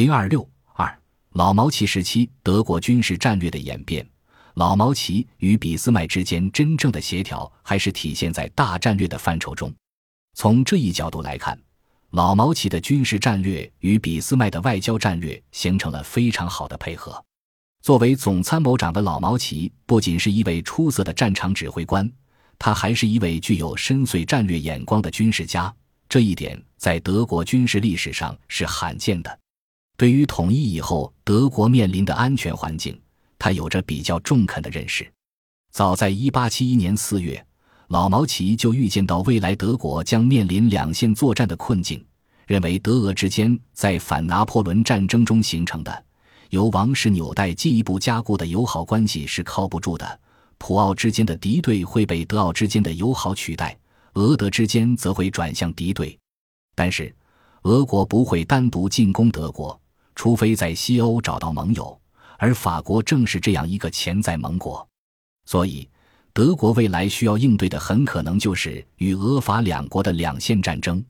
零二六二老毛奇时期德国军事战略的演变，老毛奇与俾斯麦之间真正的协调还是体现在大战略的范畴中。从这一角度来看，老毛奇的军事战略与俾斯麦的外交战略形成了非常好的配合。作为总参谋长的老毛奇不仅是一位出色的战场指挥官，他还是一位具有深邃战略眼光的军事家。这一点在德国军事历史上是罕见的。对于统一以后德国面临的安全环境，他有着比较中肯的认识。早在1871年4月，老毛奇就预见到未来德国将面临两线作战的困境，认为德俄之间在反拿破仑战争中形成的由王室纽带进一步加固的友好关系是靠不住的，普奥之间的敌对会被德奥之间的友好取代，俄德之间则会转向敌对。但是，俄国不会单独进攻德国。除非在西欧找到盟友，而法国正是这样一个潜在盟国，所以德国未来需要应对的很可能就是与俄法两国的两线战争。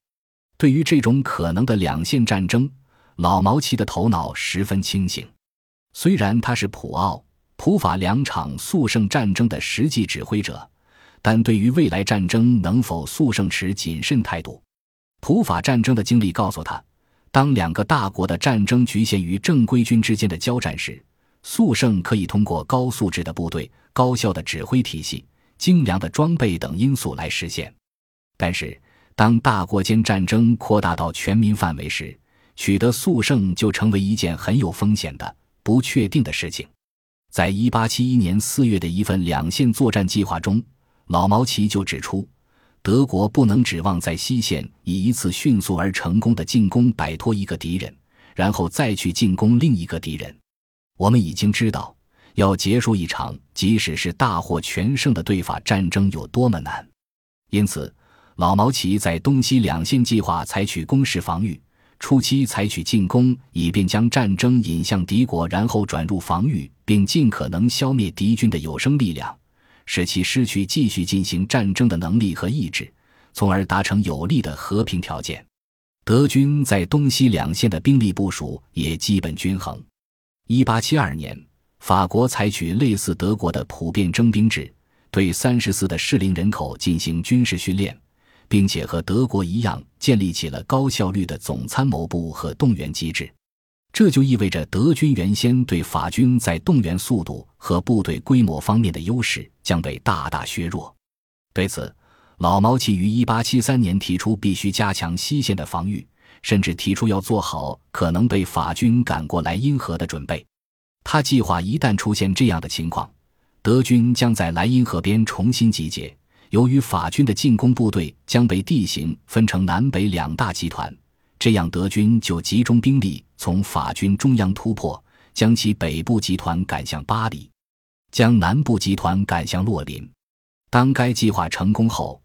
对于这种可能的两线战争，老毛奇的头脑十分清醒。虽然他是普奥、普法两场速胜战争的实际指挥者，但对于未来战争能否速胜持谨慎态度。普法战争的经历告诉他。当两个大国的战争局限于正规军之间的交战时，速胜可以通过高素质的部队、高效的指挥体系、精良的装备等因素来实现。但是，当大国间战争扩大到全民范围时，取得速胜就成为一件很有风险的、不确定的事情。在一八七一年四月的一份两线作战计划中，老毛奇就指出。德国不能指望在西线以一次迅速而成功的进攻摆脱一个敌人，然后再去进攻另一个敌人。我们已经知道，要结束一场即使是大获全胜的对法战争有多么难。因此，老毛奇在东西两线计划采取攻势防御，初期采取进攻，以便将战争引向敌国，然后转入防御，并尽可能消灭敌军的有生力量。使其失去继续进行战争的能力和意志，从而达成有利的和平条件。德军在东西两线的兵力部署也基本均衡。一八七二年，法国采取类似德国的普遍征兵制，对三十四的适龄人口进行军事训练，并且和德国一样建立起了高效率的总参谋部和动员机制。这就意味着德军原先对法军在动员速度和部队规模方面的优势将被大大削弱。对此，老毛奇于1873年提出必须加强西线的防御，甚至提出要做好可能被法军赶过莱茵河的准备。他计划一旦出现这样的情况，德军将在莱茵河边重新集结。由于法军的进攻部队将被地形分成南北两大集团。这样，德军就集中兵力从法军中央突破，将其北部集团赶向巴黎，将南部集团赶向洛林。当该计划成功后，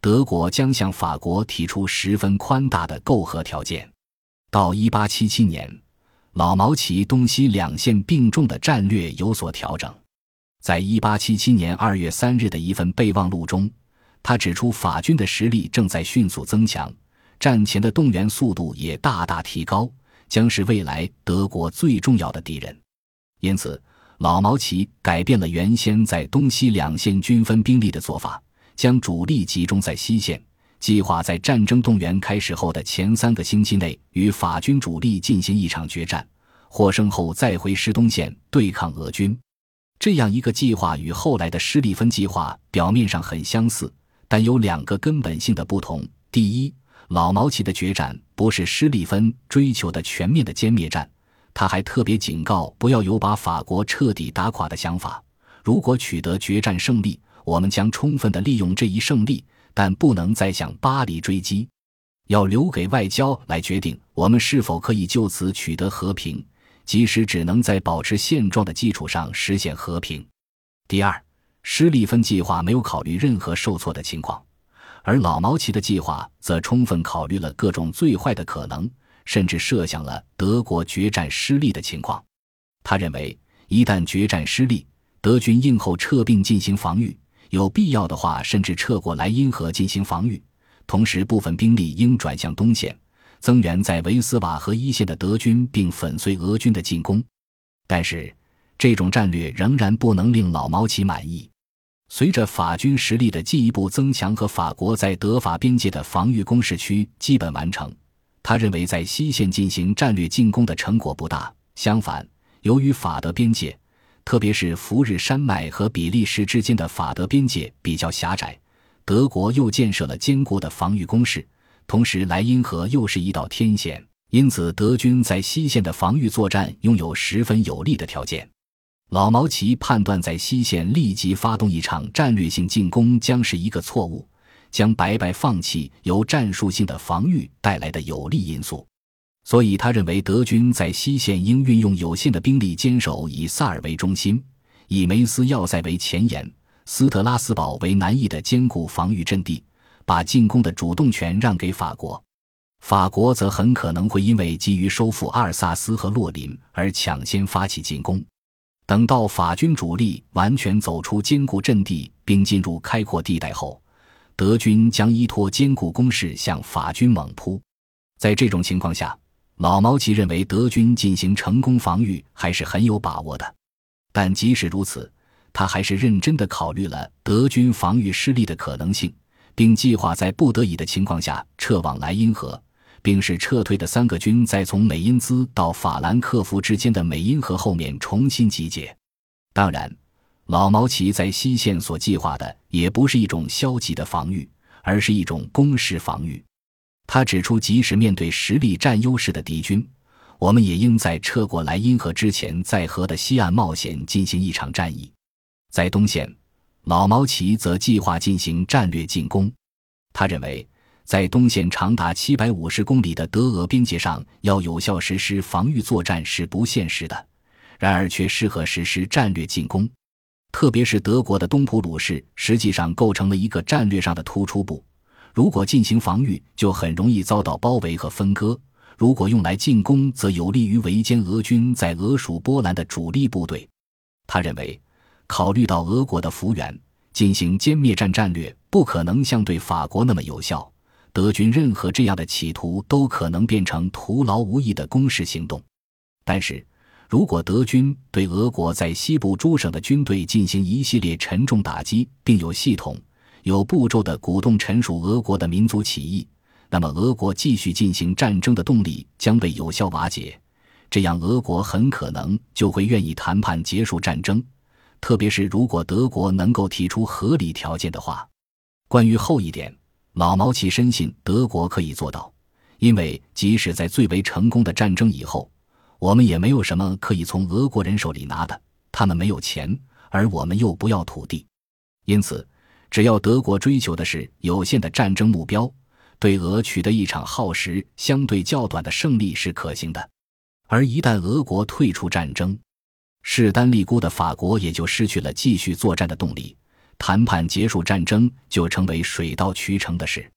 德国将向法国提出十分宽大的媾和条件。到1877年，老毛奇东西两线并重的战略有所调整。在1877年2月3日的一份备忘录中，他指出法军的实力正在迅速增强。战前的动员速度也大大提高，将是未来德国最重要的敌人。因此，老毛奇改变了原先在东西两线均分兵力的做法，将主力集中在西线，计划在战争动员开始后的前三个星期内与法军主力进行一场决战，获胜后再回师东线对抗俄军。这样一个计划与后来的施利芬计划表面上很相似，但有两个根本性的不同：第一，老毛奇的决战不是施利芬追求的全面的歼灭战，他还特别警告不要有把法国彻底打垮的想法。如果取得决战胜利，我们将充分的利用这一胜利，但不能再向巴黎追击，要留给外交来决定我们是否可以就此取得和平，即使只能在保持现状的基础上实现和平。第二，施利芬计划没有考虑任何受挫的情况。而老毛奇的计划则充分考虑了各种最坏的可能，甚至设想了德国决战失利的情况。他认为，一旦决战失利，德军应后撤并进行防御，有必要的话，甚至撤过莱茵河进行防御。同时，部分兵力应转向东线，增援在维斯瓦河一线的德军，并粉碎俄军的进攻。但是，这种战略仍然不能令老毛奇满意。随着法军实力的进一步增强和法国在德法边界的防御工事区基本完成，他认为在西线进行战略进攻的成果不大。相反，由于法德边界，特别是福日山脉和比利时之间的法德边界比较狭窄，德国又建设了坚固的防御工事，同时莱茵河又是一道天险，因此德军在西线的防御作战拥有十分有利的条件。老毛奇判断，在西线立即发动一场战略性进攻将是一个错误，将白白放弃由战术性的防御带来的有利因素。所以，他认为德军在西线应运用有限的兵力坚守以萨尔为中心、以梅斯要塞为前沿、斯特拉斯堡为南翼的坚固防御阵地，把进攻的主动权让给法国。法国则很可能会因为急于收复阿尔萨斯和洛林而抢先发起进攻。等到法军主力完全走出坚固阵地并进入开阔地带后，德军将依托坚固工事向法军猛扑。在这种情况下，老毛奇认为德军进行成功防御还是很有把握的。但即使如此，他还是认真地考虑了德军防御失利的可能性，并计划在不得已的情况下撤往莱茵河。并使撤退的三个军在从美因兹到法兰克福之间的美因河后面重新集结。当然，老毛奇在西线所计划的也不是一种消极的防御，而是一种攻势防御。他指出，即使面对实力占优势的敌军，我们也应在撤过莱茵河之前，在河的西岸冒险进行一场战役。在东线，老毛奇则计划进行战略进攻。他认为。在东线长达七百五十公里的德俄边界上，要有效实施防御作战是不现实的，然而却适合实施战略进攻。特别是德国的东普鲁士，实际上构成了一个战略上的突出部。如果进行防御，就很容易遭到包围和分割；如果用来进攻，则有利于围歼俄军在俄属波兰的主力部队。他认为，考虑到俄国的幅员，进行歼灭战战略不可能像对法国那么有效。德军任何这样的企图都可能变成徒劳无益的攻势行动，但是，如果德军对俄国在西部诸省的军队进行一系列沉重打击，并有系统、有步骤的鼓动臣属俄国的民族起义，那么俄国继续进行战争的动力将被有效瓦解。这样，俄国很可能就会愿意谈判结束战争，特别是如果德国能够提出合理条件的话。关于后一点。老毛奇深信德国可以做到，因为即使在最为成功的战争以后，我们也没有什么可以从俄国人手里拿的。他们没有钱，而我们又不要土地，因此，只要德国追求的是有限的战争目标，对俄取得一场耗时相对较短的胜利是可行的。而一旦俄国退出战争，势单力孤的法国也就失去了继续作战的动力。谈判结束战争就成为水到渠成的事。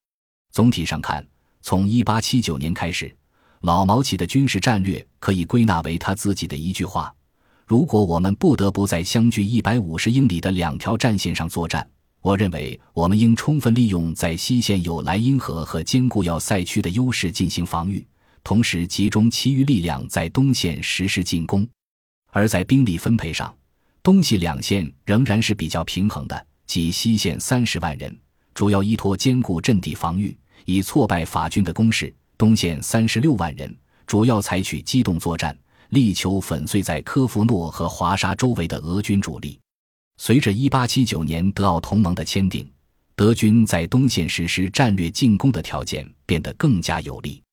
总体上看，从1879年开始，老毛奇的军事战略可以归纳为他自己的一句话：“如果我们不得不在相距150英里的两条战线上作战，我认为我们应充分利用在西线有莱茵河和坚固要塞区的优势进行防御，同时集中其余力量在东线实施进攻。而在兵力分配上，东西两线仍然是比较平衡的。”即西线三十万人，主要依托坚固阵地防御，以挫败法军的攻势；东线三十六万人，主要采取机动作战，力求粉碎在科夫诺和华沙周围的俄军主力。随着一八七九年德奥同盟的签订，德军在东线实施战略进攻的条件变得更加有利。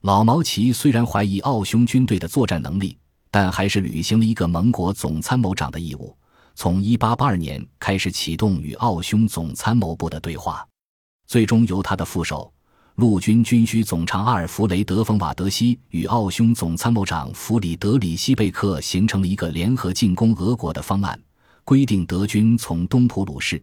老毛奇虽然怀疑奥匈军队的作战能力，但还是履行了一个盟国总参谋长的义务。从1882年开始启动与奥匈总参谋部的对话，最终由他的副手、陆军军需总长阿尔弗雷德·冯·瓦德西与奥匈总参谋长弗里德里希·贝克形成了一个联合进攻俄国的方案，规定德军从东普鲁士，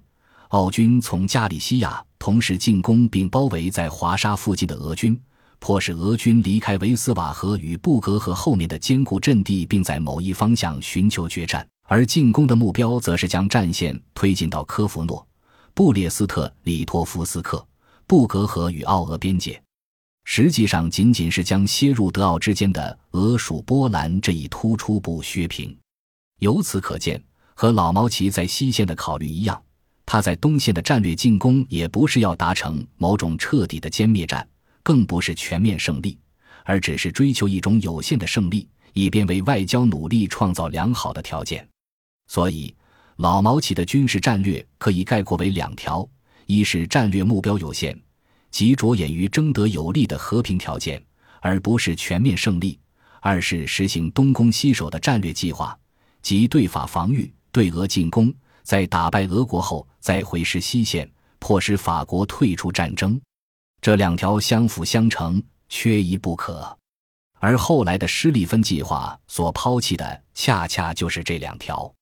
奥军从加里西亚同时进攻并包围在华沙附近的俄军，迫使俄军离开维斯瓦河与布格河后面的坚固阵地，并在某一方向寻求决战。而进攻的目标则是将战线推进到科夫诺、布列斯特里托夫斯克、布格河与奥俄边界。实际上仅仅是将切入德奥之间的俄属波兰这一突出部削平。由此可见，和老毛奇在西线的考虑一样，他在东线的战略进攻也不是要达成某种彻底的歼灭战，更不是全面胜利，而只是追求一种有限的胜利，以便为外交努力创造良好的条件。所以，老毛奇的军事战略可以概括为两条：一是战略目标有限。即着眼于争得有利的和平条件，而不是全面胜利；二是实行东攻西守的战略计划，即对法防御，对俄进攻，在打败俄国后再回师西线，迫使法国退出战争。这两条相辅相成，缺一不可。而后来的施利芬计划所抛弃的，恰恰就是这两条。